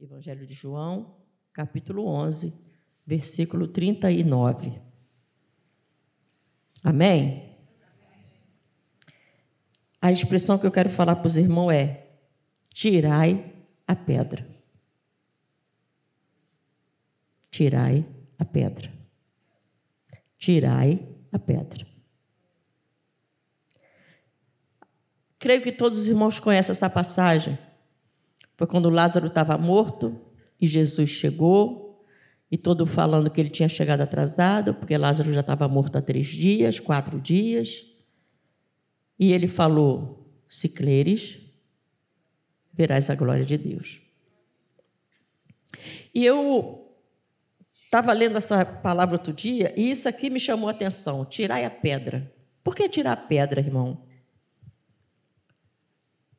Evangelho de João, capítulo 11, versículo 39. Amém? A expressão que eu quero falar para os irmãos é: tirai a pedra. Tirai a pedra. Tirai a pedra. Creio que todos os irmãos conhecem essa passagem. Foi quando Lázaro estava morto e Jesus chegou, e todo falando que ele tinha chegado atrasado, porque Lázaro já estava morto há três dias, quatro dias. E ele falou: Se creres, verás a glória de Deus. E eu estava lendo essa palavra outro dia, e isso aqui me chamou a atenção: tirai a pedra. Por que tirar a pedra, irmão?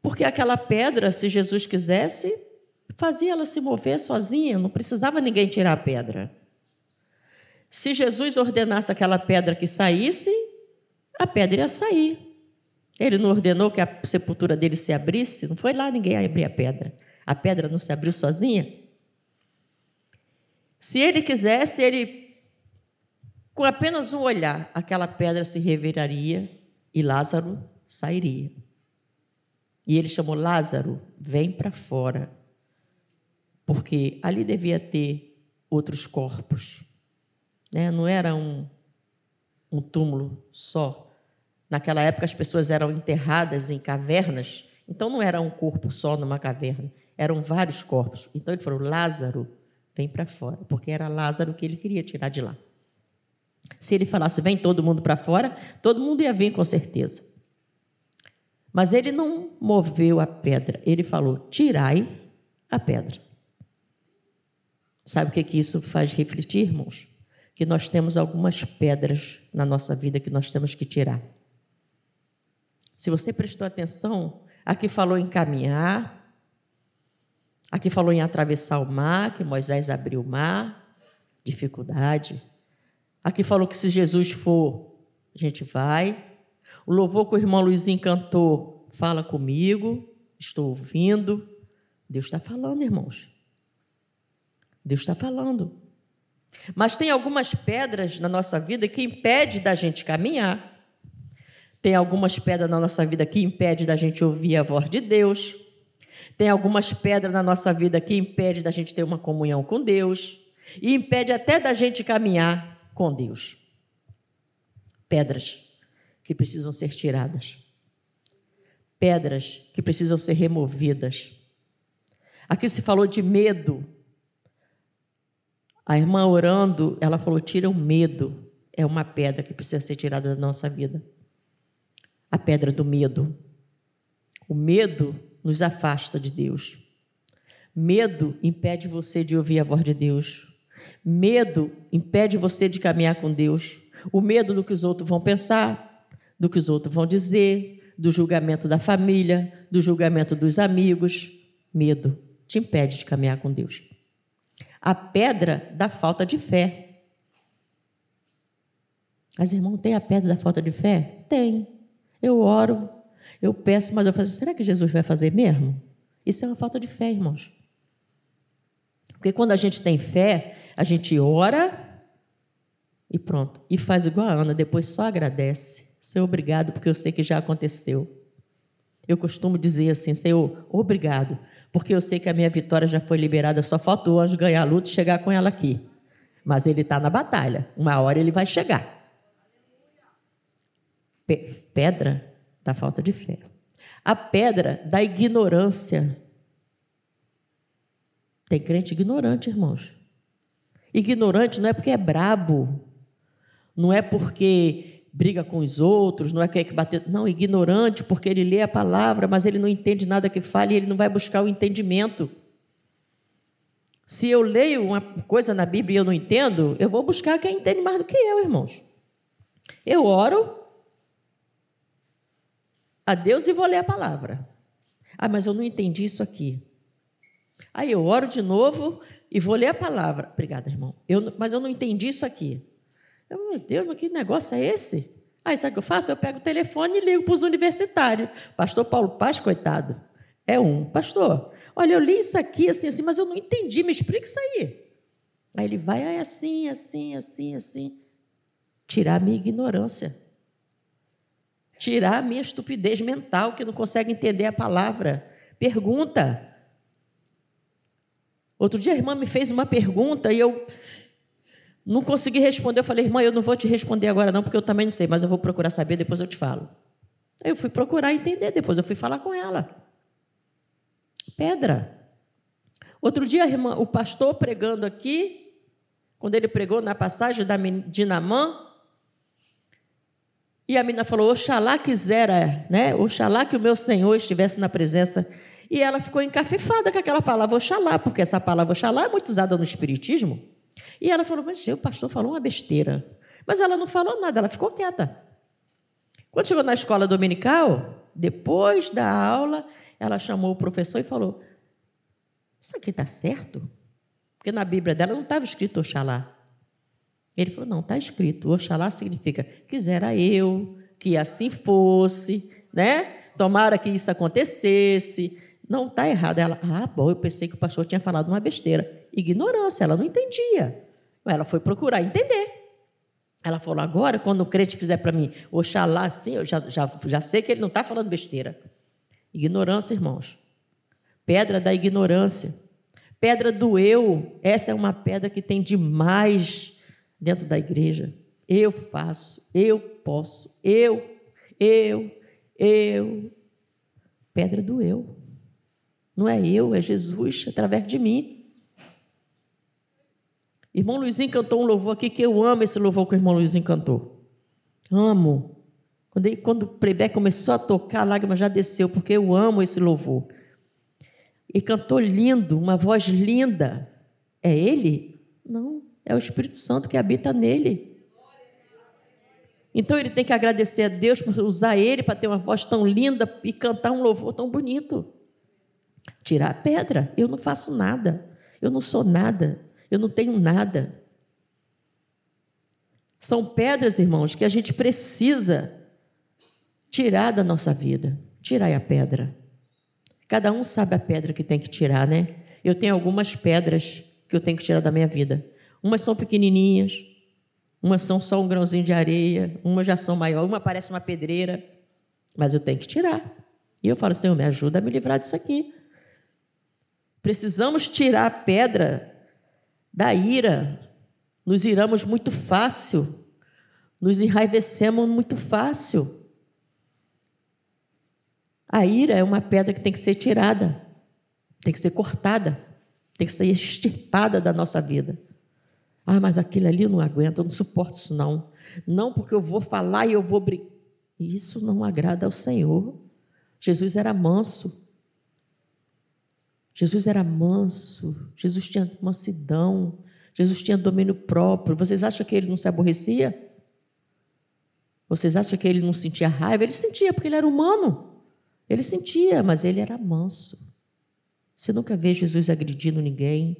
Porque aquela pedra, se Jesus quisesse, fazia ela se mover sozinha, não precisava ninguém tirar a pedra. Se Jesus ordenasse aquela pedra que saísse, a pedra ia sair. Ele não ordenou que a sepultura dele se abrisse? Não foi lá ninguém abrir a pedra. A pedra não se abriu sozinha? Se ele quisesse, ele, com apenas um olhar, aquela pedra se reviraria e Lázaro sairia. E ele chamou Lázaro, vem para fora. Porque ali devia ter outros corpos. Né? Não era um, um túmulo só. Naquela época as pessoas eram enterradas em cavernas, então não era um corpo só numa caverna, eram vários corpos. Então ele falou: Lázaro, vem para fora, porque era Lázaro que ele queria tirar de lá. Se ele falasse, vem todo mundo para fora, todo mundo ia vir com certeza. Mas ele não moveu a pedra, ele falou: tirai a pedra. Sabe o que, que isso faz refletir, irmãos? Que nós temos algumas pedras na nossa vida que nós temos que tirar. Se você prestou atenção, aqui falou em caminhar, aqui falou em atravessar o mar, que Moisés abriu o mar, dificuldade. Aqui falou que se Jesus for, a gente vai. O louvor que o irmão Luizinho cantou, fala comigo, estou ouvindo. Deus está falando, irmãos. Deus está falando. Mas tem algumas pedras na nossa vida que impedem da gente caminhar. Tem algumas pedras na nossa vida que impedem da gente ouvir a voz de Deus. Tem algumas pedras na nossa vida que impedem da gente ter uma comunhão com Deus. E impede até da gente caminhar com Deus. Pedras que precisam ser tiradas, pedras que precisam ser removidas. Aqui se falou de medo. A irmã orando, ela falou: tira o medo. É uma pedra que precisa ser tirada da nossa vida. A pedra do medo. O medo nos afasta de Deus. Medo impede você de ouvir a voz de Deus. Medo impede você de caminhar com Deus. O medo do que os outros vão pensar, do que os outros vão dizer, do julgamento da família, do julgamento dos amigos. Medo te impede de caminhar com Deus. A pedra da falta de fé. As irmãs têm a pedra da falta de fé? Tem. Eu oro, eu peço, mas eu faço, será que Jesus vai fazer mesmo? Isso é uma falta de fé, irmãos. Porque quando a gente tem fé, a gente ora e pronto. E faz igual a Ana, depois só agradece. Senhor, obrigado, porque eu sei que já aconteceu. Eu costumo dizer assim, Senhor, obrigado, porque eu sei que a minha vitória já foi liberada, só falta o anjo ganhar a luta e chegar com ela aqui. Mas ele está na batalha, uma hora ele vai chegar. Pedra da falta de fé. A pedra da ignorância. Tem crente ignorante, irmãos. Ignorante não é porque é brabo, não é porque briga com os outros, não é quer que bater, não, ignorante, porque ele lê a palavra, mas ele não entende nada que fale ele não vai buscar o entendimento. Se eu leio uma coisa na Bíblia e eu não entendo, eu vou buscar quem entende mais do que eu, irmãos. Eu oro a Deus e vou ler a palavra. Ah, mas eu não entendi isso aqui. Aí eu oro de novo e vou ler a palavra. Obrigada, irmão. Eu, mas eu não entendi isso aqui. Eu, meu Deus, mas que negócio é esse? Aí sabe o que eu faço? Eu pego o telefone e ligo para os universitários. Pastor Paulo Paz, coitado, é um. Pastor, Olha, eu li isso aqui assim, assim, mas eu não entendi, me explica isso aí. Aí ele vai, é assim, assim, assim, assim. Tirar a minha ignorância. Tirar a minha estupidez mental, que não consegue entender a palavra. Pergunta. Outro dia a irmã me fez uma pergunta e eu não consegui responder. Eu falei, irmã, eu não vou te responder agora, não, porque eu também não sei, mas eu vou procurar saber, depois eu te falo. Eu fui procurar entender, depois eu fui falar com ela. Pedra. Outro dia, irmã, o pastor pregando aqui, quando ele pregou na passagem da, de Namã, e a menina falou: Oxalá quisera, né? Oxalá que o meu Senhor estivesse na presença. E ela ficou encafifada com aquela palavra Oxalá, porque essa palavra Oxalá é muito usada no Espiritismo. E ela falou: Mas o pastor falou uma besteira. Mas ela não falou nada, ela ficou quieta. Quando chegou na escola dominical, depois da aula, ela chamou o professor e falou: Isso aqui está certo? Porque na Bíblia dela não estava escrito Oxalá. Ele falou: Não, está escrito. Oxalá significa: Quisera eu que assim fosse, né? Tomara que isso acontecesse. Não está errado. Ela, ah, bom, eu pensei que o pastor tinha falado uma besteira. Ignorância, ela não entendia. Ela foi procurar entender. Ela falou: agora, quando o crente fizer para mim, Oxalá assim, eu já, já, já sei que ele não está falando besteira. Ignorância, irmãos. Pedra da ignorância. Pedra do eu. Essa é uma pedra que tem demais dentro da igreja. Eu faço, eu posso, eu, eu, eu. Pedra do eu. Não é eu, é Jesus através de mim. Irmão Luizinho cantou um louvor aqui que eu amo esse louvor que o irmão Luizinho cantou. Amo. Quando, ele, quando o playback começou a tocar, a lágrima já desceu, porque eu amo esse louvor. E cantou lindo, uma voz linda. É ele? Não, é o Espírito Santo que habita nele. Então ele tem que agradecer a Deus por usar ele para ter uma voz tão linda e cantar um louvor tão bonito. Tirar a pedra, eu não faço nada, eu não sou nada, eu não tenho nada. São pedras, irmãos, que a gente precisa tirar da nossa vida. Tirai a pedra. Cada um sabe a pedra que tem que tirar, né? Eu tenho algumas pedras que eu tenho que tirar da minha vida. Umas são pequenininhas, umas são só um grãozinho de areia, umas já são maiores, uma parece uma pedreira, mas eu tenho que tirar. E eu falo, Senhor, me ajuda a me livrar disso aqui. Precisamos tirar a pedra da ira. Nos iramos muito fácil, nos enraivecemos muito fácil. A ira é uma pedra que tem que ser tirada, tem que ser cortada, tem que ser extirpada da nossa vida. Ah, mas aquilo ali não aguento, eu não suporto isso não. Não porque eu vou falar e eu vou brigar. Isso não agrada ao Senhor. Jesus era manso. Jesus era manso, Jesus tinha mansidão, Jesus tinha domínio próprio. Vocês acham que ele não se aborrecia? Vocês acham que ele não sentia raiva? Ele sentia, porque ele era humano. Ele sentia, mas ele era manso. Você nunca vê Jesus agredindo ninguém,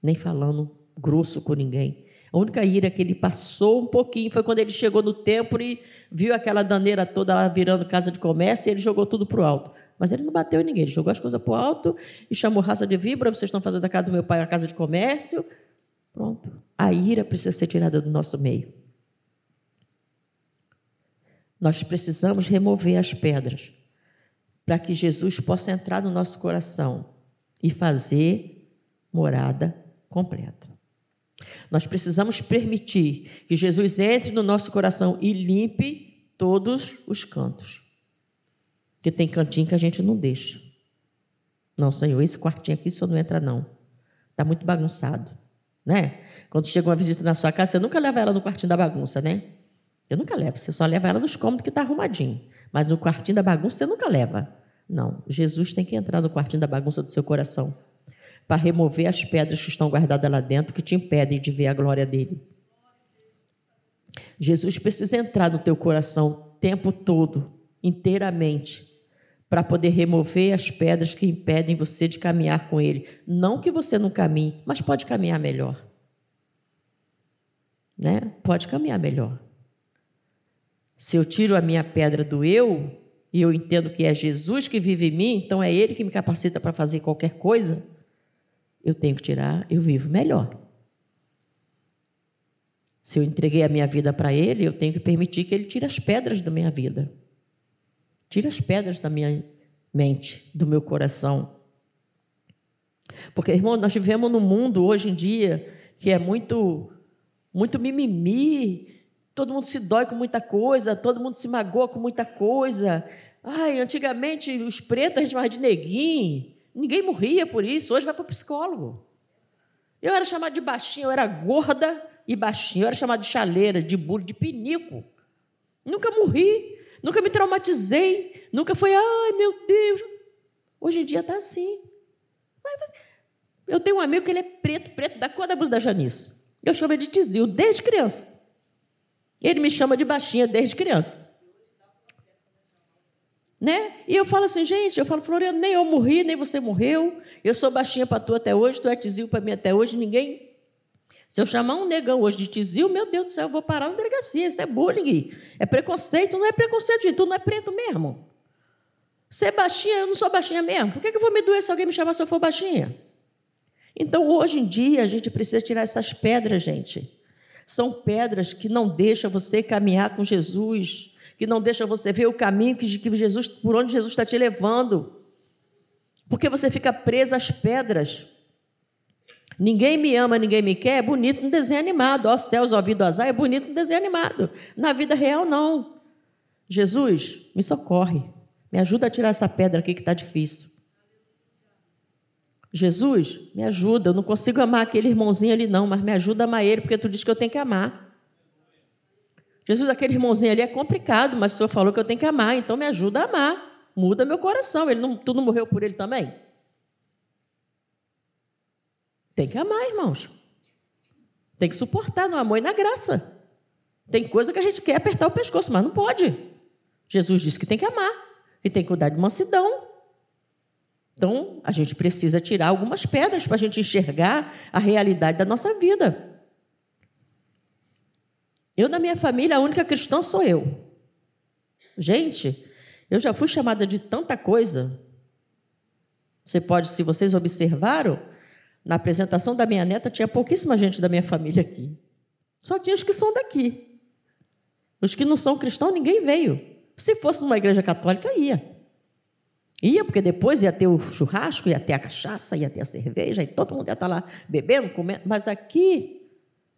nem falando grosso com ninguém. A única ira que ele passou um pouquinho foi quando ele chegou no templo e viu aquela daneira toda lá virando casa de comércio e ele jogou tudo para o alto. Mas ele não bateu em ninguém, ele jogou as coisas para o alto e chamou raça de vibra. Vocês estão fazendo da casa do meu pai uma casa de comércio. Pronto. A ira precisa ser tirada do nosso meio. Nós precisamos remover as pedras para que Jesus possa entrar no nosso coração e fazer morada completa. Nós precisamos permitir que Jesus entre no nosso coração e limpe todos os cantos. Porque tem cantinho que a gente não deixa. Não, Senhor, esse quartinho aqui o senhor não entra, não. Está muito bagunçado. Né? Quando chega uma visita na sua casa, você nunca leva ela no quartinho da bagunça, né? Eu nunca levo, você só leva ela nos cômodos que está arrumadinho. Mas no quartinho da bagunça você nunca leva. Não, Jesus tem que entrar no quartinho da bagunça do seu coração para remover as pedras que estão guardadas lá dentro que te impedem de ver a glória dele. Jesus precisa entrar no teu coração o tempo todo, inteiramente, para poder remover as pedras que impedem você de caminhar com Ele. Não que você não caminhe, mas pode caminhar melhor. Né? Pode caminhar melhor. Se eu tiro a minha pedra do eu e eu entendo que é Jesus que vive em mim, então é Ele que me capacita para fazer qualquer coisa, eu tenho que tirar, eu vivo melhor. Se eu entreguei a minha vida para Ele, eu tenho que permitir que Ele tire as pedras da minha vida. Tire as pedras da minha mente, do meu coração. Porque, irmão, nós vivemos num mundo hoje em dia que é muito, muito mimimi, todo mundo se dói com muita coisa, todo mundo se magoa com muita coisa. Ai, antigamente os pretos a gente chamava de neguinho, ninguém morria por isso, hoje vai para o psicólogo. Eu era chamada de baixinha, eu era gorda, e baixinho. Eu era chamado de chaleira, de bullying, de pinico. Nunca morri, nunca me traumatizei, nunca foi, ai meu Deus. Hoje em dia está assim. Eu tenho um amigo que ele é preto, preto da cor da blusa da Janice. Eu chamo ele de Tizil desde criança. Ele me chama de baixinha desde criança. Né? E eu falo assim, gente, eu falo, Floriano, nem eu morri, nem você morreu. Eu sou baixinha para tu até hoje, tu é Tizil para mim até hoje, ninguém se eu chamar um negão hoje de tizil, meu Deus do céu, eu vou parar na delegacia. Isso é bullying. É preconceito. Não é preconceito, gente. Tu não é preto mesmo. Ser baixinha, eu não sou baixinha mesmo. Por que, eu vou me doer se alguém me chamar se eu for baixinha? Então, hoje em dia, a gente precisa tirar essas pedras, gente. São pedras que não deixam você caminhar com Jesus, que não deixam você ver o caminho que Jesus, por onde Jesus está te levando. Porque você fica presa às pedras. Ninguém me ama, ninguém me quer, é bonito no desenho animado. Ó céus, ó vida, azar, é bonito no desenho animado. Na vida real, não. Jesus, me socorre. Me ajuda a tirar essa pedra aqui que está difícil. Jesus, me ajuda. Eu não consigo amar aquele irmãozinho ali, não, mas me ajuda a amar ele, porque tu diz que eu tenho que amar. Jesus, aquele irmãozinho ali é complicado, mas o Senhor falou que eu tenho que amar, então me ajuda a amar. Muda meu coração. Ele não, tu não morreu por ele também? Tem que amar, irmãos. Tem que suportar no amor e na graça. Tem coisa que a gente quer apertar o pescoço, mas não pode. Jesus disse que tem que amar, que tem que cuidar de mansidão. Então, a gente precisa tirar algumas pedras para a gente enxergar a realidade da nossa vida. Eu, na minha família, a única cristã sou eu. Gente, eu já fui chamada de tanta coisa. Você pode, se vocês observaram, na apresentação da minha neta, tinha pouquíssima gente da minha família aqui. Só tinha os que são daqui. Os que não são cristãos, ninguém veio. Se fosse numa igreja católica, ia. Ia, porque depois ia ter o churrasco, ia ter a cachaça, ia ter a cerveja, e todo mundo ia estar lá bebendo, comendo. Mas aqui,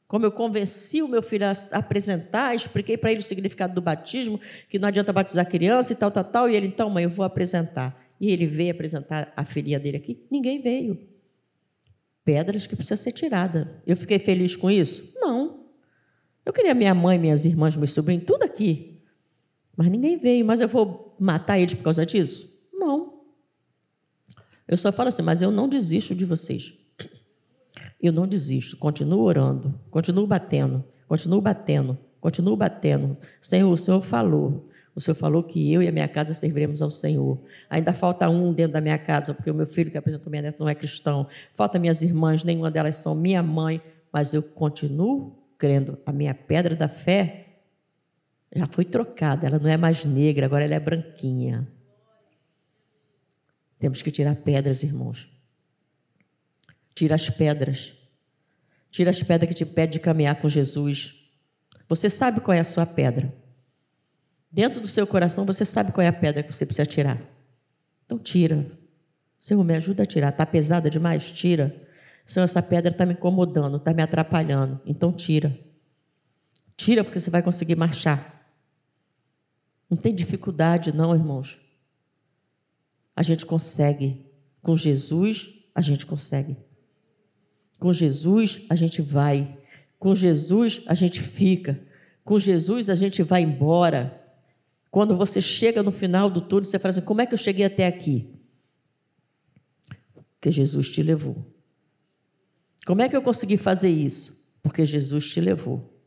como eu convenci o meu filho a apresentar, expliquei para ele o significado do batismo, que não adianta batizar criança e tal, tal, tal, e ele, então, mãe, eu vou apresentar. E ele veio apresentar a filhinha dele aqui. Ninguém veio pedras que precisa ser tirada. Eu fiquei feliz com isso? Não. Eu queria minha mãe, minhas irmãs, meus sobrinhos, tudo aqui. Mas ninguém veio. Mas eu vou matar eles por causa disso? Não. Eu só falo assim, mas eu não desisto de vocês. Eu não desisto. Continuo orando, continuo batendo, continuo batendo, continuo batendo. Senhor, o Senhor falou. O Senhor falou que eu e a minha casa serviremos ao Senhor. Ainda falta um dentro da minha casa, porque o meu filho que apresentou minha neta não é cristão. Falta minhas irmãs, nenhuma delas são minha mãe, mas eu continuo crendo. A minha pedra da fé já foi trocada, ela não é mais negra, agora ela é branquinha. Temos que tirar pedras, irmãos. Tira as pedras. Tira as pedras que te impedem de caminhar com Jesus. Você sabe qual é a sua pedra. Dentro do seu coração você sabe qual é a pedra que você precisa tirar. Então tira. Senhor, me ajuda a tirar. Está pesada demais? Tira. Senhor, essa pedra está me incomodando, está me atrapalhando. Então tira. Tira porque você vai conseguir marchar. Não tem dificuldade, não, irmãos. A gente consegue. Com Jesus, a gente consegue. Com Jesus, a gente vai. Com Jesus, a gente fica. Com Jesus, a gente vai embora. Quando você chega no final do túnel, você fala assim: como é que eu cheguei até aqui? Porque Jesus te levou. Como é que eu consegui fazer isso? Porque Jesus te levou.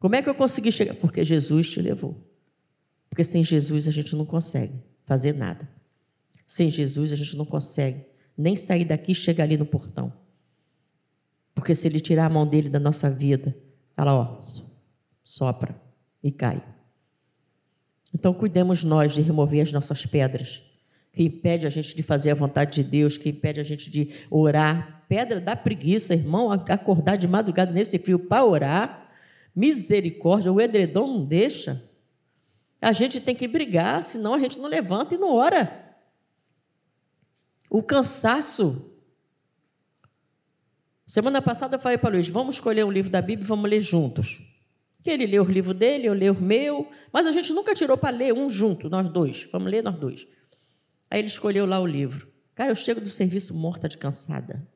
Como é que eu consegui chegar? Porque Jesus te levou. Porque sem Jesus a gente não consegue fazer nada. Sem Jesus a gente não consegue nem sair daqui e chegar ali no portão. Porque se ele tirar a mão dele da nossa vida, ela ó, sopra e cai. Então, cuidemos nós de remover as nossas pedras, que impede a gente de fazer a vontade de Deus, que impede a gente de orar. Pedra da preguiça, irmão, acordar de madrugada nesse frio para orar. Misericórdia, o edredom não deixa. A gente tem que brigar, senão a gente não levanta e não ora. O cansaço. Semana passada eu falei para Luiz: vamos escolher um livro da Bíblia e vamos ler juntos. Que ele lê o livro dele, eu leio o meu, mas a gente nunca tirou para ler um junto, nós dois. Vamos ler nós dois. Aí ele escolheu lá o livro. Cara, eu chego do serviço morta de cansada.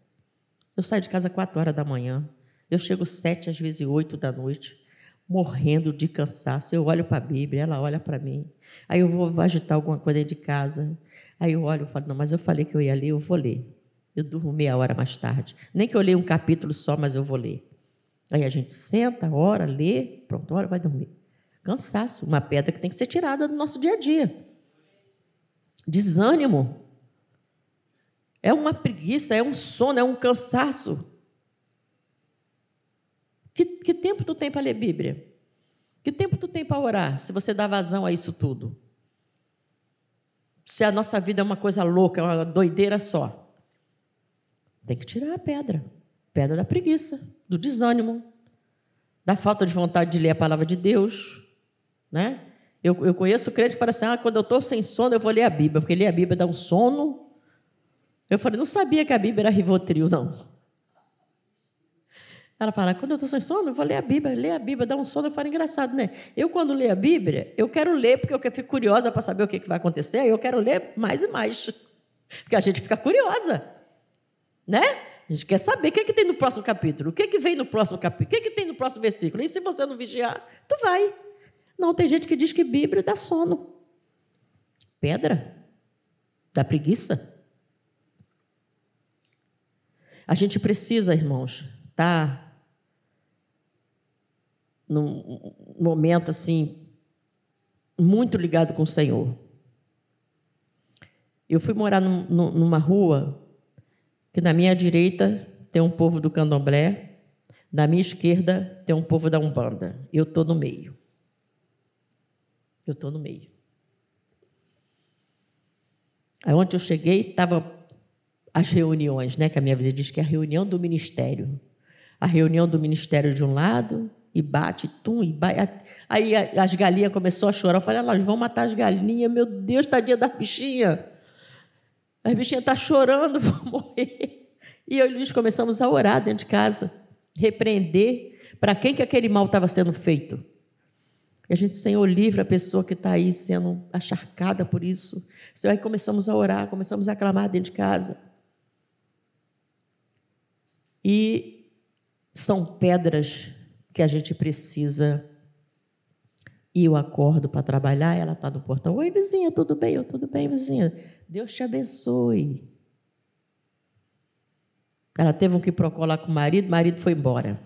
Eu saio de casa quatro horas da manhã. Eu chego sete, às vezes oito da noite, morrendo de cansaço. Eu olho para a Bíblia, ela olha para mim. Aí eu vou agitar alguma coisa dentro de casa. Aí eu olho e falo, não, mas eu falei que eu ia ler, eu vou ler. Eu durmo meia hora mais tarde. Nem que eu leia um capítulo só, mas eu vou ler. Aí a gente senta, ora, lê, pronto, ora, vai dormir. Cansaço, uma pedra que tem que ser tirada do nosso dia a dia. Desânimo. É uma preguiça, é um sono, é um cansaço. Que, que tempo tu tem para ler Bíblia? Que tempo tu tem para orar, se você dá vazão a isso tudo? Se a nossa vida é uma coisa louca, é uma doideira só. Tem que tirar a pedra. Pedra da preguiça, do desânimo, da falta de vontade de ler a palavra de Deus. Né? Eu, eu conheço crente que fala assim: ah, quando eu estou sem sono, eu vou ler a Bíblia, porque ler a Bíblia dá um sono. Eu falei, não sabia que a Bíblia era Rivotril, não. Ela fala, quando eu estou sem sono, eu vou ler a Bíblia. Ler a Bíblia dá um sono. Eu falo, engraçado, né? Eu, quando leio a Bíblia, eu quero ler porque eu fico curiosa para saber o que, que vai acontecer. Eu quero ler mais e mais. Porque a gente fica curiosa. Né? A gente quer saber o que, é que tem no próximo capítulo, o que, é que vem no próximo capítulo, o que, é que tem no próximo versículo. E se você não vigiar, tu vai. Não, tem gente que diz que Bíblia dá sono. Pedra? Dá preguiça? A gente precisa, irmãos, estar tá num momento assim, muito ligado com o Senhor. Eu fui morar num, numa rua que na minha direita tem um povo do candomblé, na minha esquerda tem um povo da Umbanda. Eu estou no meio. Eu estou no meio. Aí onde eu cheguei, estava as reuniões, né? Que a minha vizinha diz que é a reunião do ministério. A reunião do ministério de um lado, e bate, tum, e bate. Aí as galinhas começaram a chorar. Eu falei, elas vão matar as galinhas, meu Deus, tadinha das bichinhas. As bichinhas estão tá chorando, vão morrer. E eu e Luiz começamos a orar dentro de casa, repreender para quem que aquele mal estava sendo feito. E a gente, Senhor, livra a pessoa que está aí sendo acharcada por isso. Senhor, aí começamos a orar, começamos a clamar dentro de casa. E são pedras que a gente precisa. E eu acordo para trabalhar, ela está no portão. Oi, vizinha, tudo bem? Eu, tudo bem, vizinha. Deus te abençoe. Ela teve um que procolar com o marido, o marido foi embora.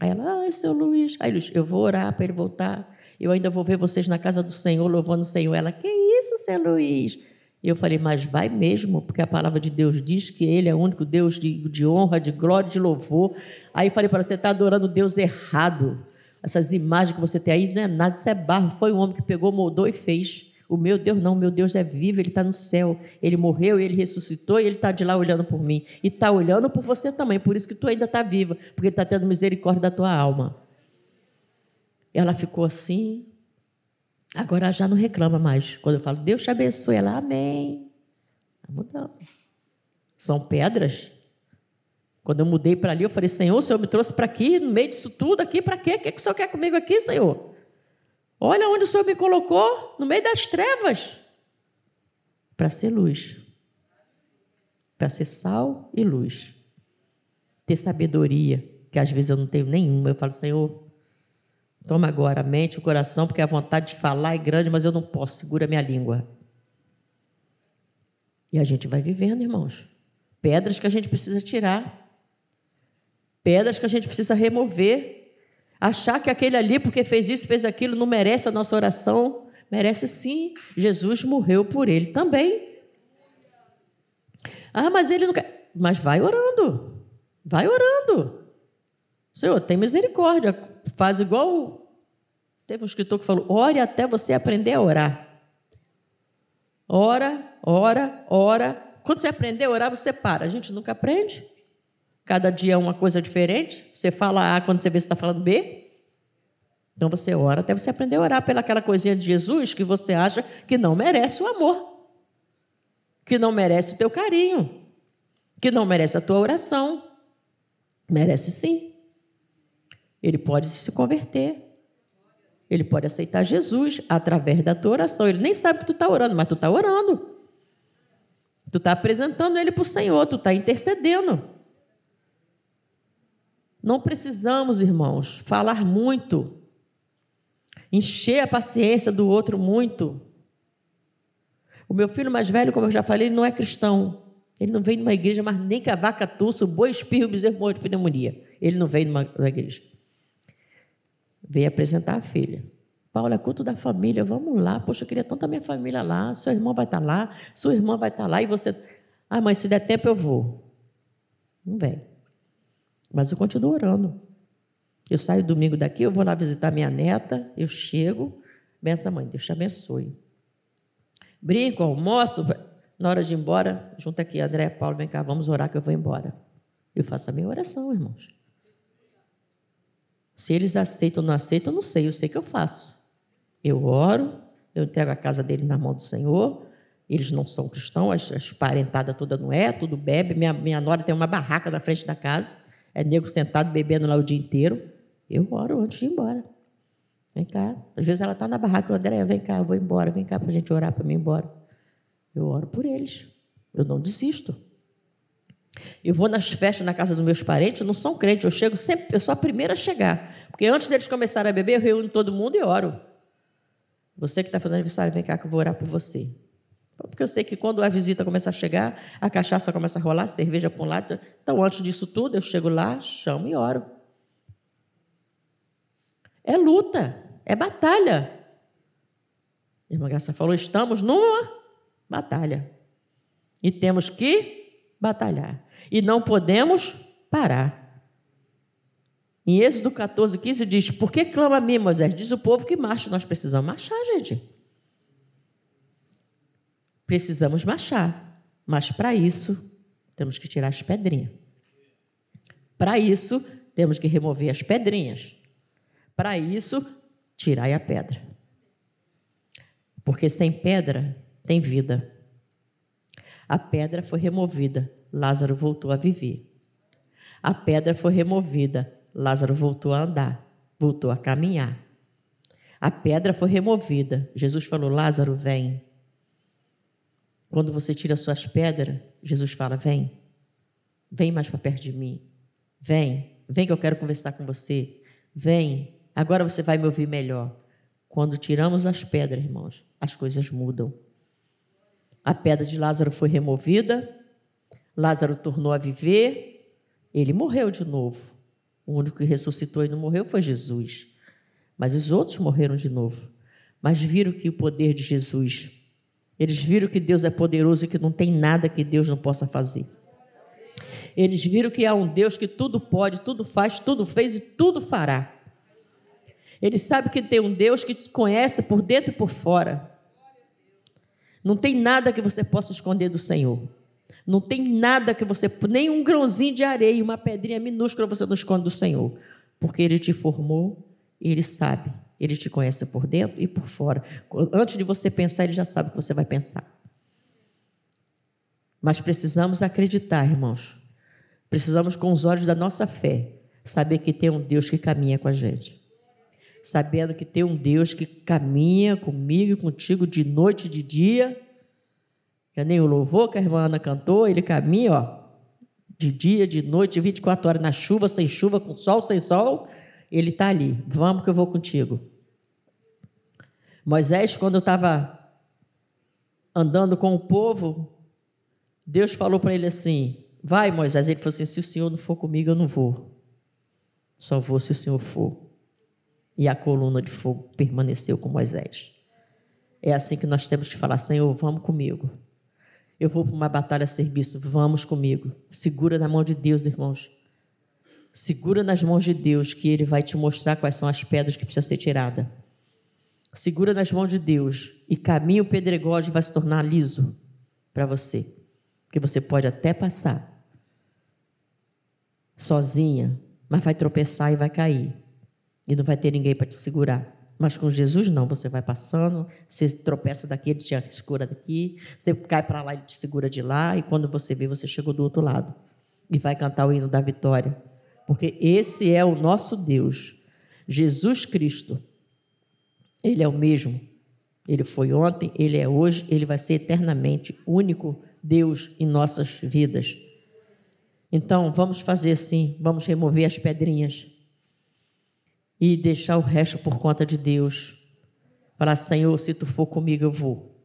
Aí ela, ai, seu Luiz. Aí, Luiz, eu vou orar para ele voltar. Eu ainda vou ver vocês na casa do Senhor, louvando o Senhor. Ela, que isso, seu Luiz? Eu falei, mas vai mesmo, porque a palavra de Deus diz que Ele é o único Deus de, de honra, de glória, de louvor. Aí falei para você, está adorando Deus errado. Essas imagens que você tem aí, isso não é nada, isso é barro. Foi um homem que pegou, moldou e fez. O meu Deus não, meu Deus é vivo, Ele está no céu. Ele morreu, Ele ressuscitou e Ele está de lá olhando por mim. E está olhando por você também, por isso que tu ainda está viva, porque Ele está tendo misericórdia da tua alma. Ela ficou assim, Agora já não reclama mais. Quando eu falo, Deus te abençoe, ela, amém. Está mudando. São pedras. Quando eu mudei para ali, eu falei, Senhor, o Senhor me trouxe para aqui, no meio disso tudo aqui, para quê? O que, que o Senhor quer comigo aqui, Senhor? Olha onde o Senhor me colocou, no meio das trevas. Para ser luz. Para ser sal e luz. Ter sabedoria, que às vezes eu não tenho nenhuma. Eu falo, Senhor, Toma agora a mente, o coração, porque a vontade de falar é grande, mas eu não posso, segura minha língua. E a gente vai vivendo, irmãos. Pedras que a gente precisa tirar. Pedras que a gente precisa remover. Achar que aquele ali, porque fez isso, fez aquilo, não merece a nossa oração. Merece sim. Jesus morreu por ele também. Ah, mas ele não quer. Mas vai orando. Vai orando. Senhor, tem misericórdia. Faz igual Teve um escritor que falou: ore até você aprender a orar. Ora, ora, ora. Quando você aprender a orar, você para. A gente nunca aprende. Cada dia é uma coisa diferente. Você fala A quando você vê se está falando B. Então você ora até você aprender a orar pelaquela coisinha de Jesus que você acha que não merece o amor, que não merece o teu carinho, que não merece a tua oração. Merece sim. Ele pode se converter. Ele pode aceitar Jesus através da tua oração. Ele nem sabe que tu está orando, mas tu está orando. Tu está apresentando ele para o Senhor, tu está intercedendo. Não precisamos, irmãos, falar muito, encher a paciência do outro muito. O meu filho mais velho, como eu já falei, ele não é cristão. Ele não vem numa igreja, mas nem que a vaca tussa, o boi espirro, o bezerro morre de pneumonia. Ele não veio numa, numa igreja veio apresentar a filha. Paula, é culto da família, vamos lá. Poxa, eu queria tanto a minha família lá. Seu irmão vai estar lá, sua irmã vai estar lá e você. Ah, mas se der tempo eu vou. Não vem. Mas eu continuo orando. Eu saio domingo daqui, eu vou lá visitar minha neta, eu chego, benção mãe, Deus te abençoe. Brinco, almoço, na hora de ir embora, junta aqui, André, Paulo, vem cá, vamos orar que eu vou embora. Eu faço a minha oração, irmãos. Se eles aceitam ou não aceitam, eu não sei, eu sei que eu faço. Eu oro, eu entrego a casa dele na mão do Senhor. Eles não são cristãos, as, as parentadas toda não é, tudo bebe. Minha, minha nora tem uma barraca na frente da casa, é nego sentado bebendo lá o dia inteiro. Eu oro antes de ir embora. Vem cá. Às vezes ela está na barraca, André, vem cá, eu vou embora, vem cá para a gente orar para mim ir embora. Eu oro por eles. Eu não desisto. Eu vou nas festas na casa dos meus parentes, não são crentes, eu chego sempre, eu sou a primeira a chegar. Porque antes deles começarem a beber, eu reúno todo mundo e oro. Você que está fazendo aniversário, vem cá que eu vou orar por você. Porque eu sei que quando a visita começa a chegar, a cachaça começa a rolar, a cerveja para um lado. Então, antes disso tudo, eu chego lá, chamo e oro. É luta, é batalha. A irmã Graça falou: estamos numa batalha. E temos que batalhar. E não podemos parar. Em Êxodo 14, 15 diz: Por que clama a mim, Moisés? Diz o povo que marcha. Nós precisamos marchar, gente. Precisamos marchar. Mas para isso, temos que tirar as pedrinhas. Para isso, temos que remover as pedrinhas. Para isso, tirai a pedra. Porque sem pedra tem vida. A pedra foi removida, Lázaro voltou a viver. A pedra foi removida, Lázaro voltou a andar, voltou a caminhar. A pedra foi removida. Jesus falou: Lázaro, vem. Quando você tira suas pedras, Jesus fala: Vem, vem mais para perto de mim. Vem, vem que eu quero conversar com você. Vem, agora você vai me ouvir melhor. Quando tiramos as pedras, irmãos, as coisas mudam. A pedra de Lázaro foi removida, Lázaro tornou a viver, ele morreu de novo. O único que ressuscitou e não morreu foi Jesus. Mas os outros morreram de novo. Mas viram que o poder de Jesus, eles viram que Deus é poderoso e que não tem nada que Deus não possa fazer. Eles viram que há um Deus que tudo pode, tudo faz, tudo fez e tudo fará. Eles sabem que tem um Deus que te conhece por dentro e por fora. Não tem nada que você possa esconder do Senhor. Não tem nada que você, nem um grãozinho de areia, uma pedrinha minúscula você não esconde do Senhor. Porque Ele te formou, Ele sabe, Ele te conhece por dentro e por fora. Antes de você pensar, Ele já sabe o que você vai pensar. Mas precisamos acreditar, irmãos. Precisamos, com os olhos da nossa fé, saber que tem um Deus que caminha com a gente sabendo que tem um Deus que caminha comigo e contigo de noite e de dia. Que nem o louvor que a irmã Ana cantou, ele caminha, ó, de dia, de noite, 24 horas, na chuva, sem chuva, com sol, sem sol, ele está ali. Vamos que eu vou contigo. Moisés, quando estava andando com o povo, Deus falou para ele assim: Vai, Moisés. Ele falou assim: Se o Senhor não for comigo, eu não vou. Só vou se o Senhor for e a coluna de fogo permaneceu com Moisés. É assim que nós temos que falar: Senhor, vamos comigo. Eu vou para uma batalha a serviço, vamos comigo. Segura na mão de Deus, irmãos. Segura nas mãos de Deus, que Ele vai te mostrar quais são as pedras que precisam ser tiradas. Segura nas mãos de Deus e caminho pedregoso vai se tornar liso para você. Porque você pode até passar sozinha, mas vai tropeçar e vai cair. E não vai ter ninguém para te segurar. Mas com Jesus não, você vai passando, você tropeça daqui, ele te segura daqui, você cai para lá, ele te segura de lá, e quando você vê, você chegou do outro lado. E vai cantar o hino da vitória. Porque esse é o nosso Deus, Jesus Cristo. Ele é o mesmo. Ele foi ontem, ele é hoje, ele vai ser eternamente único Deus em nossas vidas. Então, vamos fazer assim, vamos remover as pedrinhas e deixar o resto por conta de Deus. Falar, Senhor, se tu for comigo, eu vou.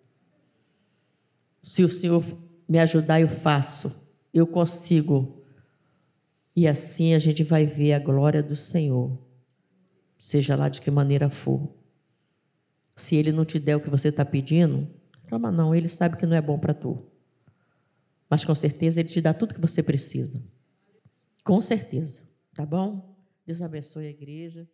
Se o Senhor me ajudar, eu faço. Eu consigo. E assim a gente vai ver a glória do Senhor, seja lá de que maneira for. Se Ele não te der o que você está pedindo, calma não, Ele sabe que não é bom para tu. Mas com certeza Ele te dá tudo que você precisa. Com certeza, tá bom? Deus abençoe a igreja.